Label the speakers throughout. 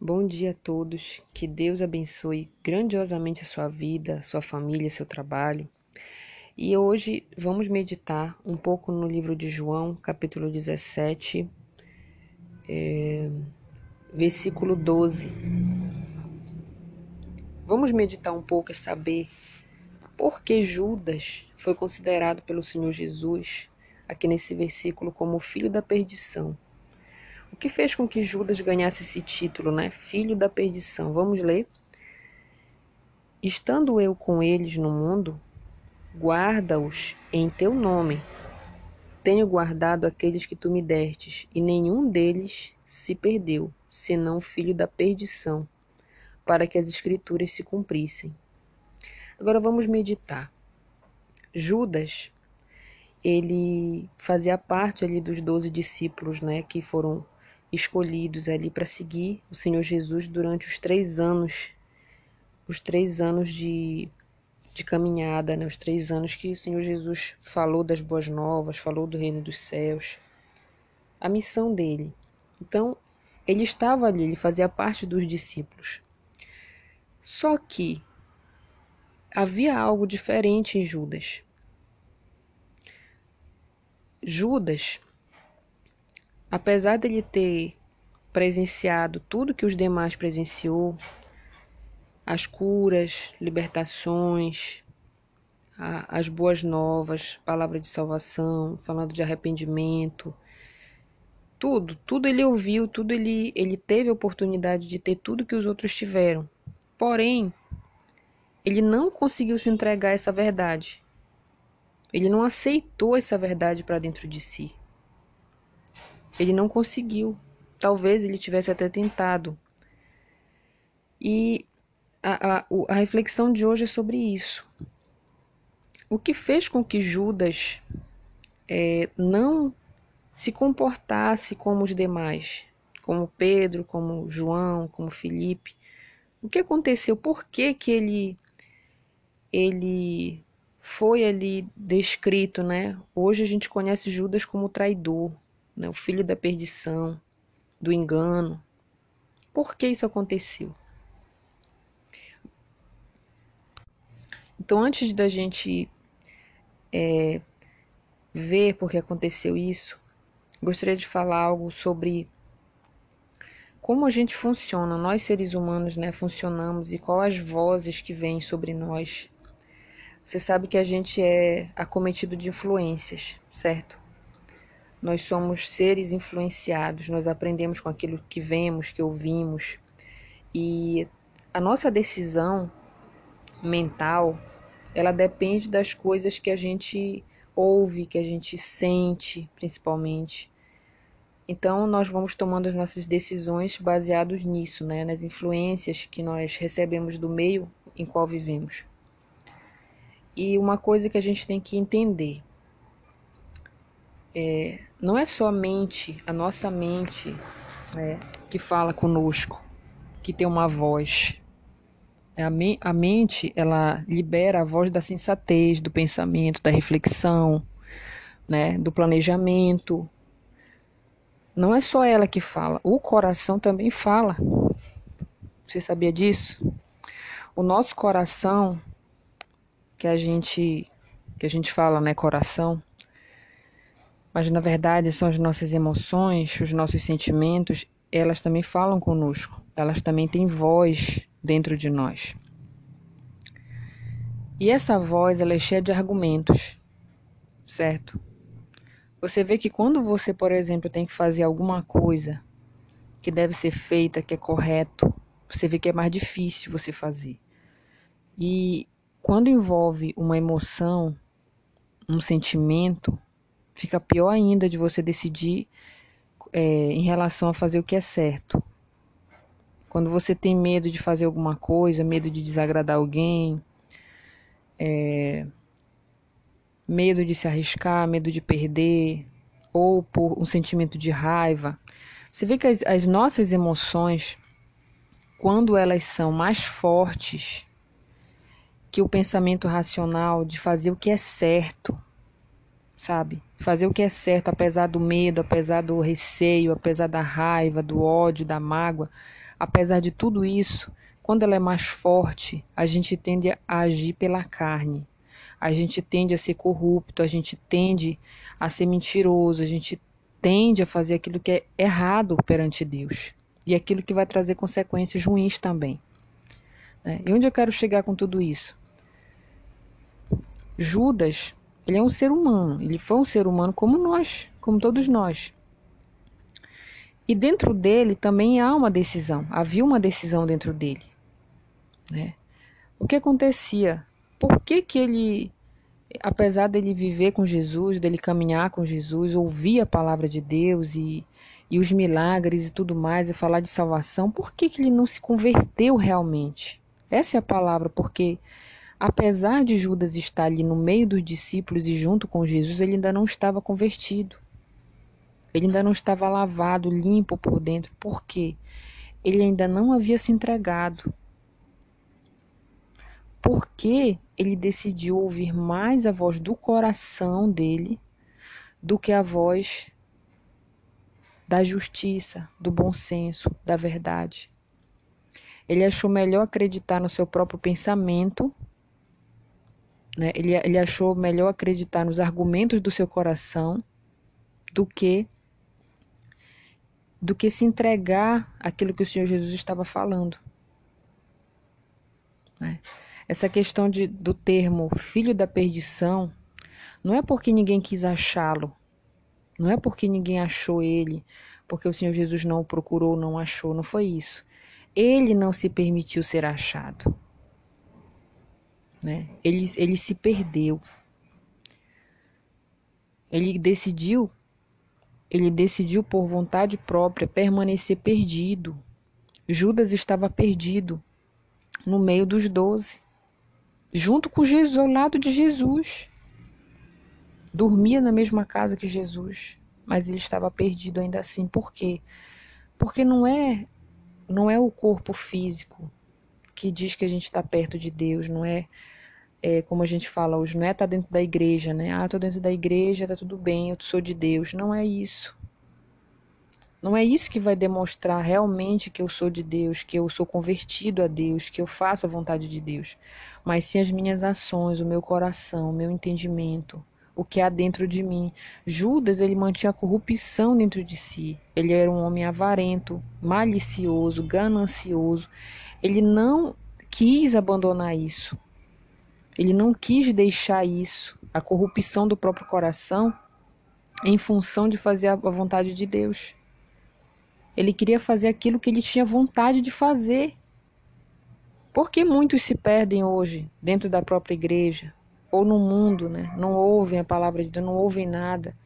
Speaker 1: Bom dia a todos, que Deus abençoe grandiosamente a sua vida, sua família, seu trabalho. E hoje vamos meditar um pouco no livro de João, capítulo 17, é, versículo 12. Vamos meditar um pouco e saber por que Judas foi considerado pelo Senhor Jesus, aqui nesse versículo, como o filho da perdição. O que fez com que Judas ganhasse esse título, né? Filho da perdição. Vamos ler? Estando eu com eles no mundo, guarda-os em teu nome. Tenho guardado aqueles que tu me destes, e nenhum deles se perdeu, senão o filho da perdição, para que as escrituras se cumprissem. Agora vamos meditar. Judas, ele fazia parte ali dos doze discípulos, né, que foram escolhidos ali para seguir o Senhor Jesus durante os três anos, os três anos de, de caminhada, né? os três anos que o Senhor Jesus falou das boas novas, falou do reino dos céus, a missão dele. Então, ele estava ali, ele fazia parte dos discípulos. Só que havia algo diferente em Judas. Judas apesar dele ter presenciado tudo que os demais presenciou, as curas, libertações, a, as boas novas, palavra de salvação, falando de arrependimento, tudo, tudo ele ouviu, tudo ele, ele teve a oportunidade de ter tudo que os outros tiveram. Porém, ele não conseguiu se entregar a essa verdade. Ele não aceitou essa verdade para dentro de si. Ele não conseguiu. Talvez ele tivesse até tentado. E a, a, a reflexão de hoje é sobre isso. O que fez com que Judas é, não se comportasse como os demais, como Pedro, como João, como Felipe? O que aconteceu? Por que, que ele, ele foi ali descrito, né? Hoje a gente conhece Judas como traidor, né, o filho da perdição, do engano. Por que isso aconteceu? Então, antes da gente é, ver por que aconteceu isso, gostaria de falar algo sobre como a gente funciona, nós seres humanos, né, funcionamos e quais as vozes que vêm sobre nós. Você sabe que a gente é acometido de influências, certo? Nós somos seres influenciados, nós aprendemos com aquilo que vemos, que ouvimos. E a nossa decisão mental, ela depende das coisas que a gente ouve, que a gente sente, principalmente. Então, nós vamos tomando as nossas decisões baseados nisso, né? nas influências que nós recebemos do meio em qual vivemos. E uma coisa que a gente tem que entender é, não é só a mente, a nossa mente né, que fala conosco, que tem uma voz. É, a, me a mente, ela libera a voz da sensatez, do pensamento, da reflexão, né, do planejamento. Não é só ela que fala, o coração também fala. Você sabia disso? O nosso coração, que a gente que a gente fala, né, coração, mas na verdade são as nossas emoções, os nossos sentimentos, elas também falam conosco, elas também têm voz dentro de nós. E essa voz ela é cheia de argumentos, certo? Você vê que quando você, por exemplo, tem que fazer alguma coisa que deve ser feita, que é correto, você vê que é mais difícil você fazer. E quando envolve uma emoção, um sentimento, fica pior ainda de você decidir é, em relação a fazer o que é certo. Quando você tem medo de fazer alguma coisa, medo de desagradar alguém, é, medo de se arriscar, medo de perder, ou por um sentimento de raiva. Você vê que as, as nossas emoções, quando elas são mais fortes que o pensamento racional de fazer o que é certo, sabe? Fazer o que é certo, apesar do medo, apesar do receio, apesar da raiva, do ódio, da mágoa, apesar de tudo isso, quando ela é mais forte, a gente tende a agir pela carne. A gente tende a ser corrupto, a gente tende a ser mentiroso, a gente tende a fazer aquilo que é errado perante Deus e aquilo que vai trazer consequências ruins também. Né? E onde eu quero chegar com tudo isso? Judas, ele é um ser humano, ele foi um ser humano como nós, como todos nós. E dentro dele também há uma decisão, havia uma decisão dentro dele. Né? O que acontecia? Por que, que ele, apesar dele viver com Jesus, dele caminhar com Jesus, ouvir a palavra de Deus e, e os milagres e tudo mais, e falar de salvação, por que, que ele não se converteu realmente? Essa é a palavra, porque apesar de Judas estar ali no meio dos discípulos e junto com Jesus, ele ainda não estava convertido. Ele ainda não estava lavado, limpo por dentro. Por quê? Ele ainda não havia se entregado. Porque ele decidiu ouvir mais a voz do coração dele do que a voz da justiça, do bom senso, da verdade. Ele achou melhor acreditar no seu próprio pensamento, né? ele, ele achou melhor acreditar nos argumentos do seu coração do que do que se entregar aquilo que o Senhor Jesus estava falando. Né? Essa questão de, do termo filho da perdição não é porque ninguém quis achá-lo, não é porque ninguém achou ele, porque o Senhor Jesus não o procurou, não achou, não foi isso ele não se permitiu ser achado. Né? Ele, ele se perdeu. Ele decidiu, ele decidiu por vontade própria permanecer perdido. Judas estava perdido no meio dos doze, junto com Jesus, ao lado de Jesus. Dormia na mesma casa que Jesus, mas ele estava perdido ainda assim. Por quê? Porque não é não é o corpo físico que diz que a gente está perto de Deus, não é, é, como a gente fala hoje, não é estar tá dentro da igreja, né? Ah, estou dentro da igreja, tá tudo bem, eu sou de Deus. Não é isso. Não é isso que vai demonstrar realmente que eu sou de Deus, que eu sou convertido a Deus, que eu faço a vontade de Deus, mas sim as minhas ações, o meu coração, o meu entendimento, o que há dentro de mim. Judas, ele mantinha a corrupção dentro de si. Ele era um homem avarento, malicioso, ganancioso. Ele não quis abandonar isso. Ele não quis deixar isso, a corrupção do próprio coração, em função de fazer a vontade de Deus. Ele queria fazer aquilo que ele tinha vontade de fazer. Por que muitos se perdem hoje dentro da própria igreja? ou no mundo, né? Não ouvem a palavra de Deus, não ouvem nada,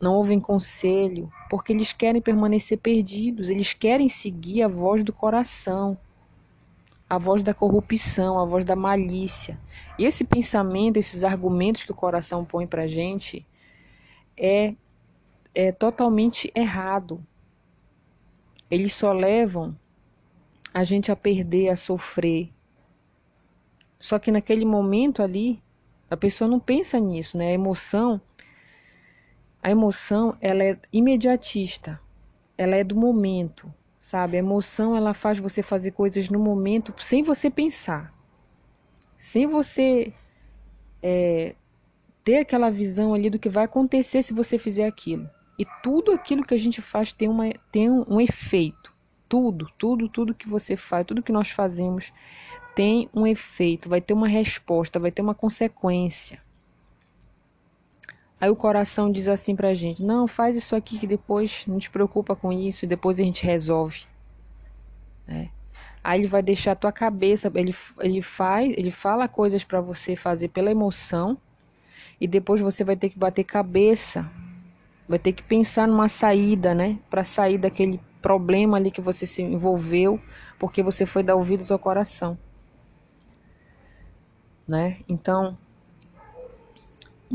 Speaker 1: não ouvem conselho, porque eles querem permanecer perdidos, eles querem seguir a voz do coração, a voz da corrupção, a voz da malícia. E esse pensamento, esses argumentos que o coração põe para gente é, é totalmente errado. Eles só levam a gente a perder, a sofrer. Só que naquele momento ali, a pessoa não pensa nisso, né? A emoção, a emoção, ela é imediatista. Ela é do momento, sabe? A emoção, ela faz você fazer coisas no momento sem você pensar. Sem você é, ter aquela visão ali do que vai acontecer se você fizer aquilo. E tudo aquilo que a gente faz tem, uma, tem um, um efeito. Tudo, tudo, tudo que você faz, tudo que nós fazemos tem um efeito, vai ter uma resposta, vai ter uma consequência. Aí o coração diz assim pra gente: não, faz isso aqui que depois não te preocupa com isso e depois a gente resolve. Né? Aí ele vai deixar a tua cabeça, ele, ele faz, ele fala coisas para você fazer pela emoção e depois você vai ter que bater cabeça, vai ter que pensar numa saída, né, para sair daquele problema ali que você se envolveu porque você foi dar ouvidos ao coração né? Então,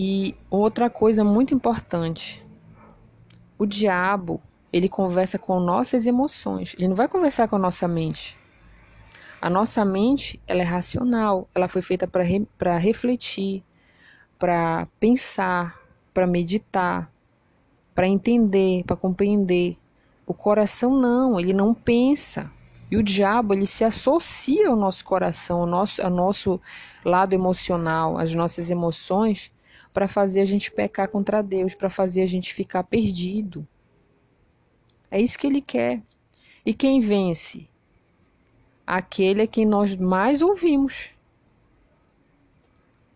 Speaker 1: e outra coisa muito importante, o diabo, ele conversa com nossas emoções, ele não vai conversar com a nossa mente. A nossa mente, ela é racional, ela foi feita para re, refletir, para pensar, para meditar, para entender, para compreender. O coração não, ele não pensa. E o diabo, ele se associa ao nosso coração, ao nosso, ao nosso lado emocional, às nossas emoções, para fazer a gente pecar contra Deus, para fazer a gente ficar perdido. É isso que ele quer. E quem vence? Aquele é quem nós mais ouvimos.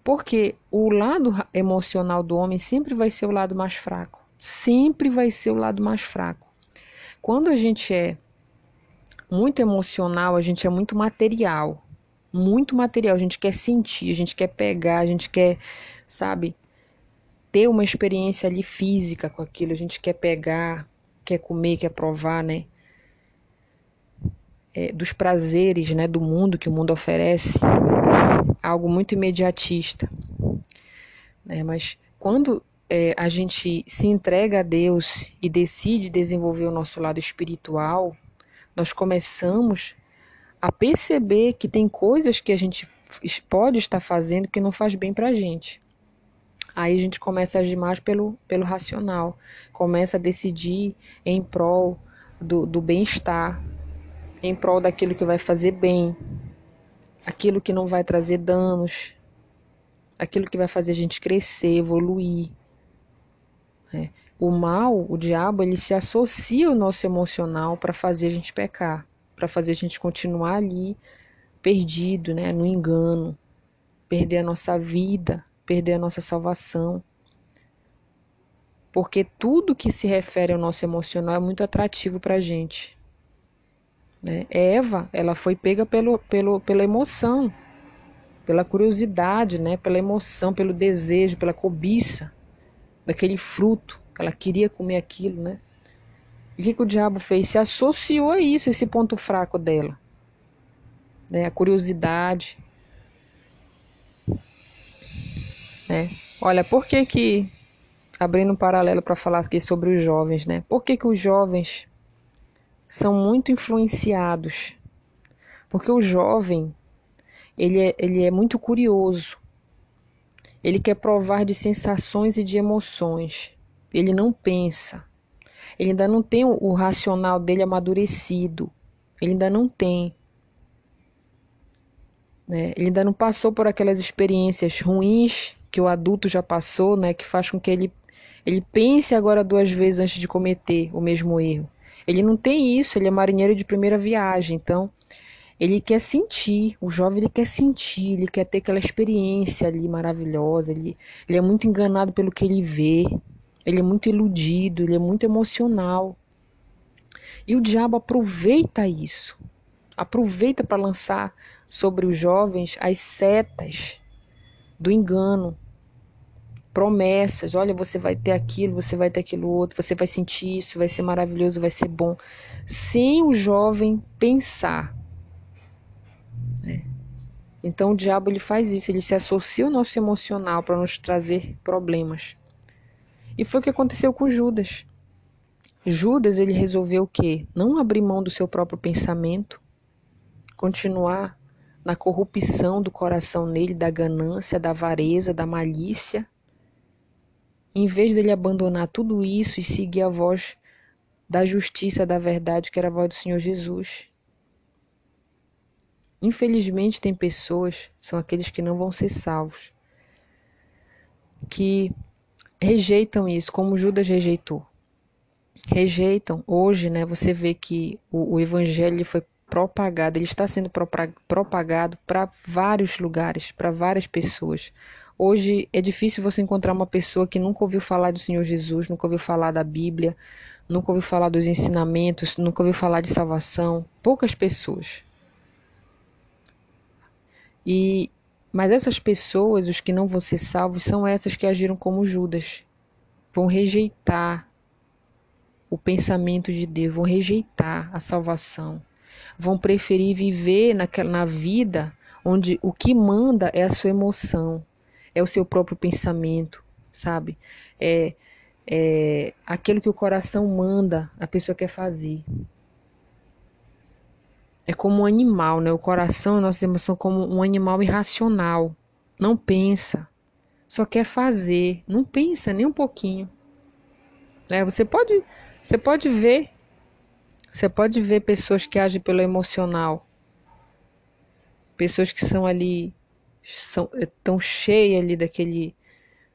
Speaker 1: Porque o lado emocional do homem sempre vai ser o lado mais fraco. Sempre vai ser o lado mais fraco. Quando a gente é muito emocional, a gente é muito material. Muito material. A gente quer sentir, a gente quer pegar, a gente quer, sabe, ter uma experiência ali física com aquilo. A gente quer pegar, quer comer, quer provar, né? É, dos prazeres, né, do mundo que o mundo oferece algo muito imediatista. Né? Mas quando é, a gente se entrega a Deus e decide desenvolver o nosso lado espiritual, nós começamos a perceber que tem coisas que a gente pode estar fazendo que não faz bem para a gente. Aí a gente começa a agir mais pelo, pelo racional, começa a decidir em prol do, do bem-estar, em prol daquilo que vai fazer bem, aquilo que não vai trazer danos, aquilo que vai fazer a gente crescer, evoluir. Né? O mal, o diabo, ele se associa ao nosso emocional para fazer a gente pecar, para fazer a gente continuar ali perdido, né, no engano, perder a nossa vida, perder a nossa salvação. Porque tudo que se refere ao nosso emocional é muito atrativo para a gente. Né? Eva, ela foi pega pelo, pelo, pela emoção, pela curiosidade, né? pela emoção, pelo desejo, pela cobiça daquele fruto. Ela queria comer aquilo, né? E o que, que o diabo fez? Se associou a isso, esse ponto fraco dela. Né? A curiosidade. Né? Olha, por que que, abrindo um paralelo para falar aqui sobre os jovens, né? Por que que os jovens são muito influenciados. Porque o jovem, ele é, ele é muito curioso. Ele quer provar de sensações e de emoções. Ele não pensa. Ele ainda não tem o, racional dele amadurecido. Ele ainda não tem. Né? Ele ainda não passou por aquelas experiências ruins que o adulto já passou, né? que faz com que ele, ele pense agora duas vezes antes de cometer o mesmo erro. Ele não tem isso, ele é marinheiro de primeira viagem, então ele quer sentir, o jovem ele quer sentir, ele quer ter aquela experiência ali maravilhosa, ele, ele é muito enganado pelo que ele vê, ele é muito iludido, ele é muito emocional. E o diabo aproveita isso, aproveita para lançar sobre os jovens as setas do engano, promessas, olha, você vai ter aquilo, você vai ter aquilo outro, você vai sentir isso, vai ser maravilhoso, vai ser bom, sem o jovem pensar. Né? Então o diabo ele faz isso, ele se associa ao nosso emocional para nos trazer problemas. E foi o que aconteceu com Judas. Judas ele resolveu o quê? Não abrir mão do seu próprio pensamento, continuar na corrupção do coração nele, da ganância, da avareza, da malícia, em vez dele abandonar tudo isso e seguir a voz da justiça, da verdade, que era a voz do Senhor Jesus. Infelizmente, tem pessoas, são aqueles que não vão ser salvos, que rejeitam isso, como Judas rejeitou. Rejeitam. Hoje, né, você vê que o, o evangelho foi propagado, ele está sendo propagado para vários lugares, para várias pessoas. Hoje é difícil você encontrar uma pessoa que nunca ouviu falar do Senhor Jesus, nunca ouviu falar da Bíblia, nunca ouviu falar dos ensinamentos, nunca ouviu falar de salvação. Poucas pessoas. E mas essas pessoas, os que não vão ser salvos, são essas que agiram como Judas. Vão rejeitar o pensamento de Deus, vão rejeitar a salvação. Vão preferir viver naquela, na vida onde o que manda é a sua emoção, é o seu próprio pensamento, sabe? É, é aquilo que o coração manda, a pessoa quer fazer. É como um animal, né? O coração, nossa emoção, como um animal irracional. Não pensa. só quer fazer, não pensa nem um pouquinho. É, você pode, você pode ver, você pode ver pessoas que agem pelo emocional, pessoas que são ali, são tão cheias ali daquele,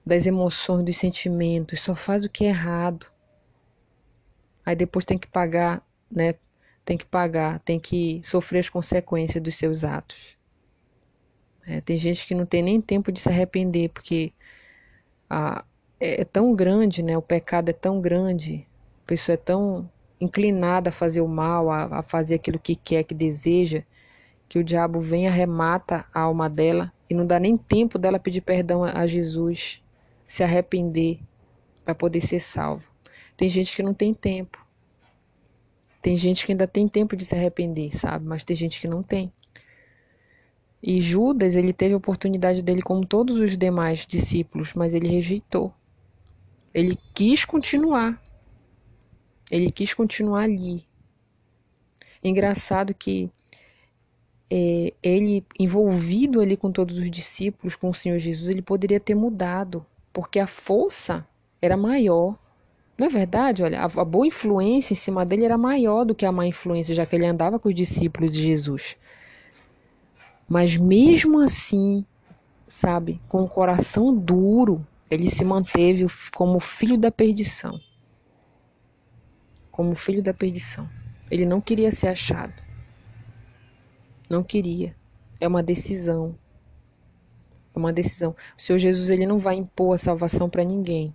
Speaker 1: das emoções, dos sentimentos, só faz o que é errado. Aí depois tem que pagar, né? Tem que pagar, tem que sofrer as consequências dos seus atos. É, tem gente que não tem nem tempo de se arrepender, porque a, é, é tão grande, né? O pecado é tão grande, a pessoa é tão inclinada a fazer o mal, a, a fazer aquilo que quer, que deseja, que o diabo vem e arremata a alma dela e não dá nem tempo dela pedir perdão a, Jesus, se arrepender para poder ser salvo. Tem gente que não tem tempo. Tem gente que ainda tem tempo de se arrepender, sabe? Mas tem gente que não tem. E Judas, ele teve a oportunidade dele como todos os demais discípulos, mas ele rejeitou. Ele quis continuar. Ele quis continuar ali. Engraçado que é, ele, envolvido ali com todos os discípulos, com o Senhor Jesus, ele poderia ter mudado, porque a força era maior. Não é verdade? Olha, a, a boa influência em cima dele era maior do que a má influência, já que ele andava com os discípulos de Jesus. Mas mesmo assim, sabe, com o coração duro, ele se manteve como filho da perdição. Como filho da perdição. Ele não queria ser achado. Não queria. É uma decisão. É uma decisão. O Senhor Jesus ele não vai impor a salvação para ninguém.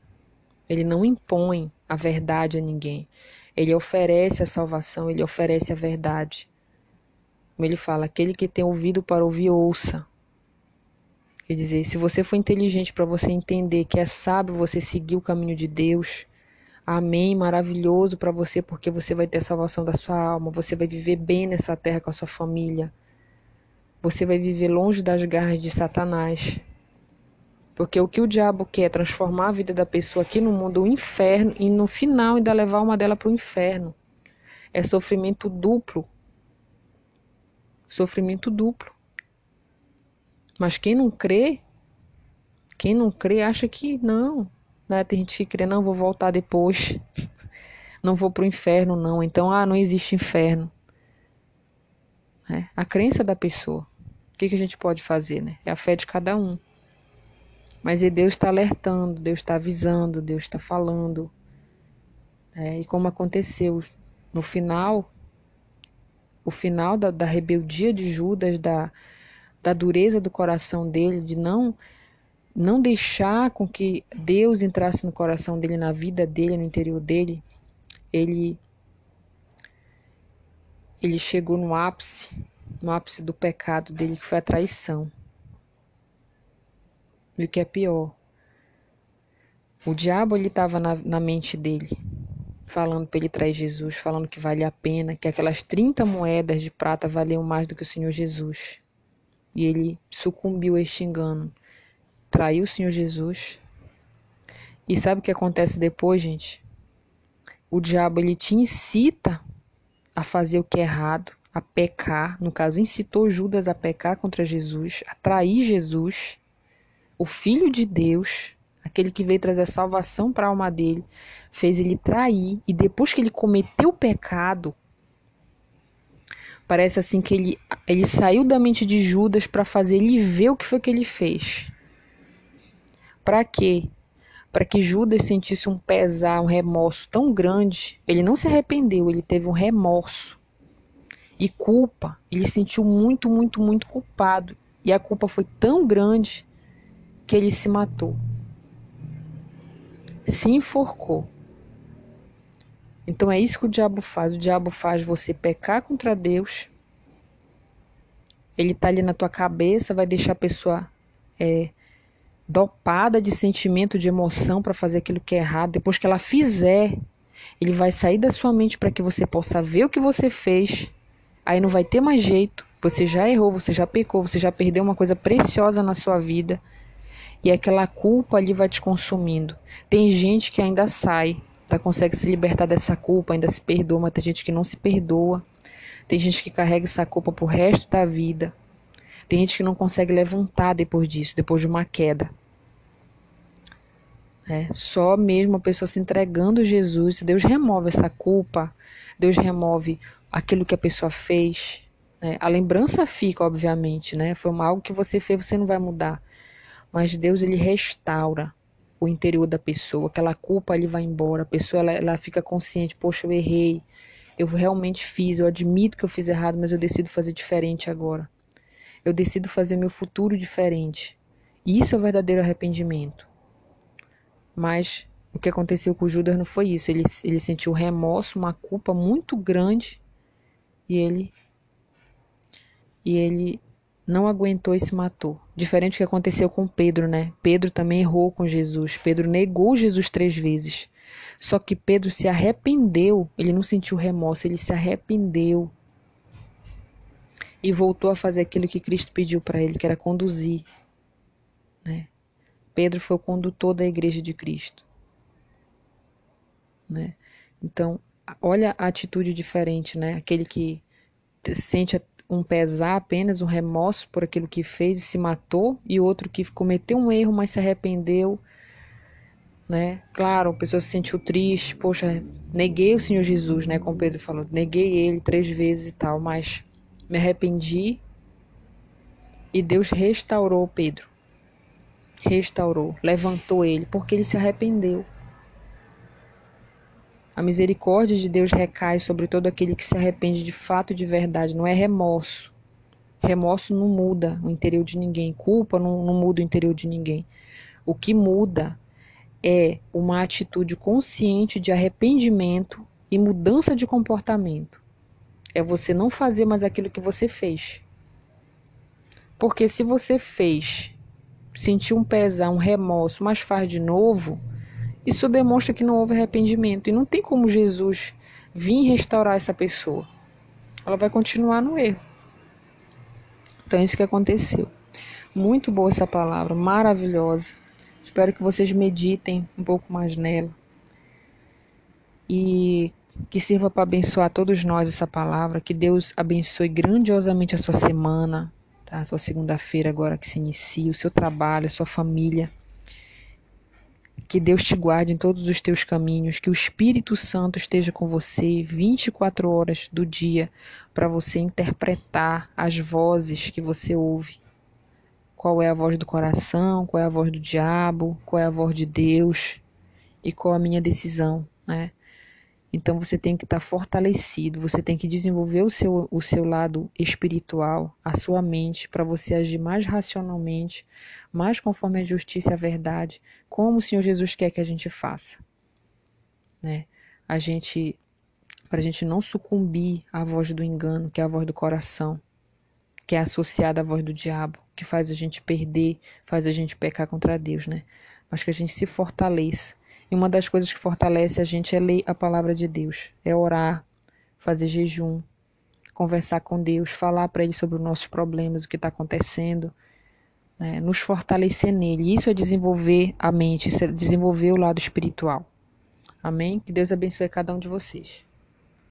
Speaker 1: Ele não impõe a verdade a ninguém. Ele oferece a salvação, ele oferece a verdade. Como ele fala, aquele que tem ouvido para ouvir, ouça. Quer dizer, se você for inteligente para você entender que é sábio você seguir o caminho de Deus, amém, maravilhoso para você, porque você vai ter a salvação da sua alma, você vai viver bem nessa terra com a sua família, você vai viver longe das garras de Satanás. Porque o que o diabo quer é transformar a vida da pessoa aqui no mundo, o inferno, e no final ainda levar uma dela para o inferno. É sofrimento duplo sofrimento duplo. Mas quem não crê, quem não crê acha que não. Né? Tem gente que crê, não, vou voltar depois. Não vou para o inferno, não. Então, ah, não existe inferno. É a crença da pessoa. Que, que a gente pode fazer, né? É a fé de cada um. Mas Deus está alertando, Deus está avisando, Deus está falando. É, e como aconteceu no final, o final da, da rebeldia de Judas, da, da dureza do coração dele, de não não deixar com que Deus entrasse no coração dele, na vida dele, no interior dele, ele ele chegou no ápice, no ápice do pecado dele, que foi a traição. E o que é pior, o diabo ele estava na, na mente dele falando para ele trair Jesus, falando que vale a pena, que aquelas 30 moedas de prata valiam mais do que o Senhor Jesus. E ele sucumbiu a este engano, traiu o Senhor Jesus. E sabe o que acontece depois, gente? O diabo ele te incita a fazer o que é errado, a pecar, no caso incitou Judas a pecar contra Jesus, a trair Jesus, o filho de Deus, aquele que veio trazer salvação para a alma dele, fez ele trair e depois que ele cometeu o pecado, parece assim que ele, ele saiu da mente de Judas para fazer ele ver o que foi que ele fez. Para quê? Para que Judas sentisse um pesar, um remorso tão grande. Ele não se arrependeu, ele teve um remorso e culpa. Ele sentiu muito, muito, muito culpado. E a culpa foi tão grande que ele se matou se enforcou. Então é isso que o diabo faz. O diabo faz você pecar contra Deus. Ele tá ali na tua cabeça, vai deixar a pessoa é, dopada de sentimento, de emoção para fazer aquilo que é errado. Depois que ela fizer, ele vai sair da sua mente para que você possa ver o que você fez. Aí não vai ter mais jeito. Você já errou, você já pecou, você já perdeu uma coisa preciosa na sua vida e aquela culpa ali vai te consumindo. Tem gente que ainda sai, tá, consegue se libertar dessa culpa, ainda se perdoa, mas tem gente que não se perdoa. Tem gente que carrega essa culpa pro resto da vida. Tem gente que não consegue levantar depois disso, depois de uma queda. É, só mesmo a pessoa se entregando a Jesus, Deus remove essa culpa, Deus remove aquilo que a pessoa fez. Né? A lembrança fica, obviamente, né? Foi algo que você fez, você não vai mudar. Mas Deus ele restaura o interior da pessoa, aquela culpa ele vai embora, a pessoa ela, ela fica consciente, poxa, eu errei, eu realmente fiz, eu admito que eu fiz errado, mas eu decido fazer diferente agora. Eu decido fazer meu futuro diferente. E isso é o verdadeiro arrependimento. Mas o que aconteceu com Judas não foi isso. Ele, ele sentiu remorso, uma culpa muito grande e ele e ele não aguentou e se matou. Diferente do que aconteceu com Pedro, né? Pedro também errou com Jesus. Pedro negou Jesus três vezes. Só que Pedro se arrependeu. Ele não sentiu remorso, ele se arrependeu e voltou a fazer aquilo que Cristo pediu para ele, que era conduzir, né? Pedro foi o condutor da igreja de Cristo. Né? Então, olha a atitude diferente, né? Aquele que sente um pesar, apenas um remorso por aquilo que fez e se matou, e outro que cometeu um erro, mas se arrependeu, né? Claro, a pessoa se sentiu triste, poxa, neguei o Senhor Jesus, né? Como Pedro falou, neguei ele três vezes e tal, mas me arrependi e Deus restaurou Pedro restaurou, levantou ele, porque ele se arrependeu. A misericórdia de Deus recai sobre todo aquele que se arrepende de fato e de verdade, não é remorso. Remorso não muda o interior de ninguém, culpa não, não muda o interior de ninguém. O que muda é uma atitude consciente de arrependimento e mudança de comportamento. É você não fazer mais aquilo que você fez. Porque se você fez sentir um pesar, um remorso, mas faz de novo, isso demonstra que não houve arrependimento. E não tem como Jesus vir restaurar essa pessoa. Ela vai continuar no erro. Então, é isso que aconteceu. Muito boa essa palavra, maravilhosa. Espero que vocês meditem um pouco mais nela. E que sirva para abençoar todos nós essa palavra. Que Deus abençoe grandiosamente a sua semana, a sua segunda-feira agora que se inicia, o seu trabalho, a sua família. Que Deus te guarde em todos os teus caminhos, que o Espírito Santo esteja com você 24 horas do dia para você interpretar as vozes que você ouve. Qual é a voz do coração, qual é a voz do diabo, qual é a voz de Deus e qual a minha decisão, né? Então você tem que estar tá fortalecido, você tem que desenvolver o seu, o seu lado espiritual, a sua mente, para você agir mais racionalmente, mais conforme a justiça e a verdade, como o Senhor Jesus quer que a gente faça. Né? A gente, para a gente não sucumbir à voz do engano, que é a voz do coração, que é associada à voz do diabo, que faz a gente perder, faz a gente pecar contra Deus, né? Mas que a gente se fortaleça e uma das coisas que fortalece a gente é ler a palavra de Deus, é orar, fazer jejum, conversar com Deus, falar para Ele sobre os nossos problemas, o que está acontecendo, né? nos fortalecer nele. Isso é desenvolver a mente, isso é desenvolver o lado espiritual. Amém? Que Deus abençoe cada um de vocês.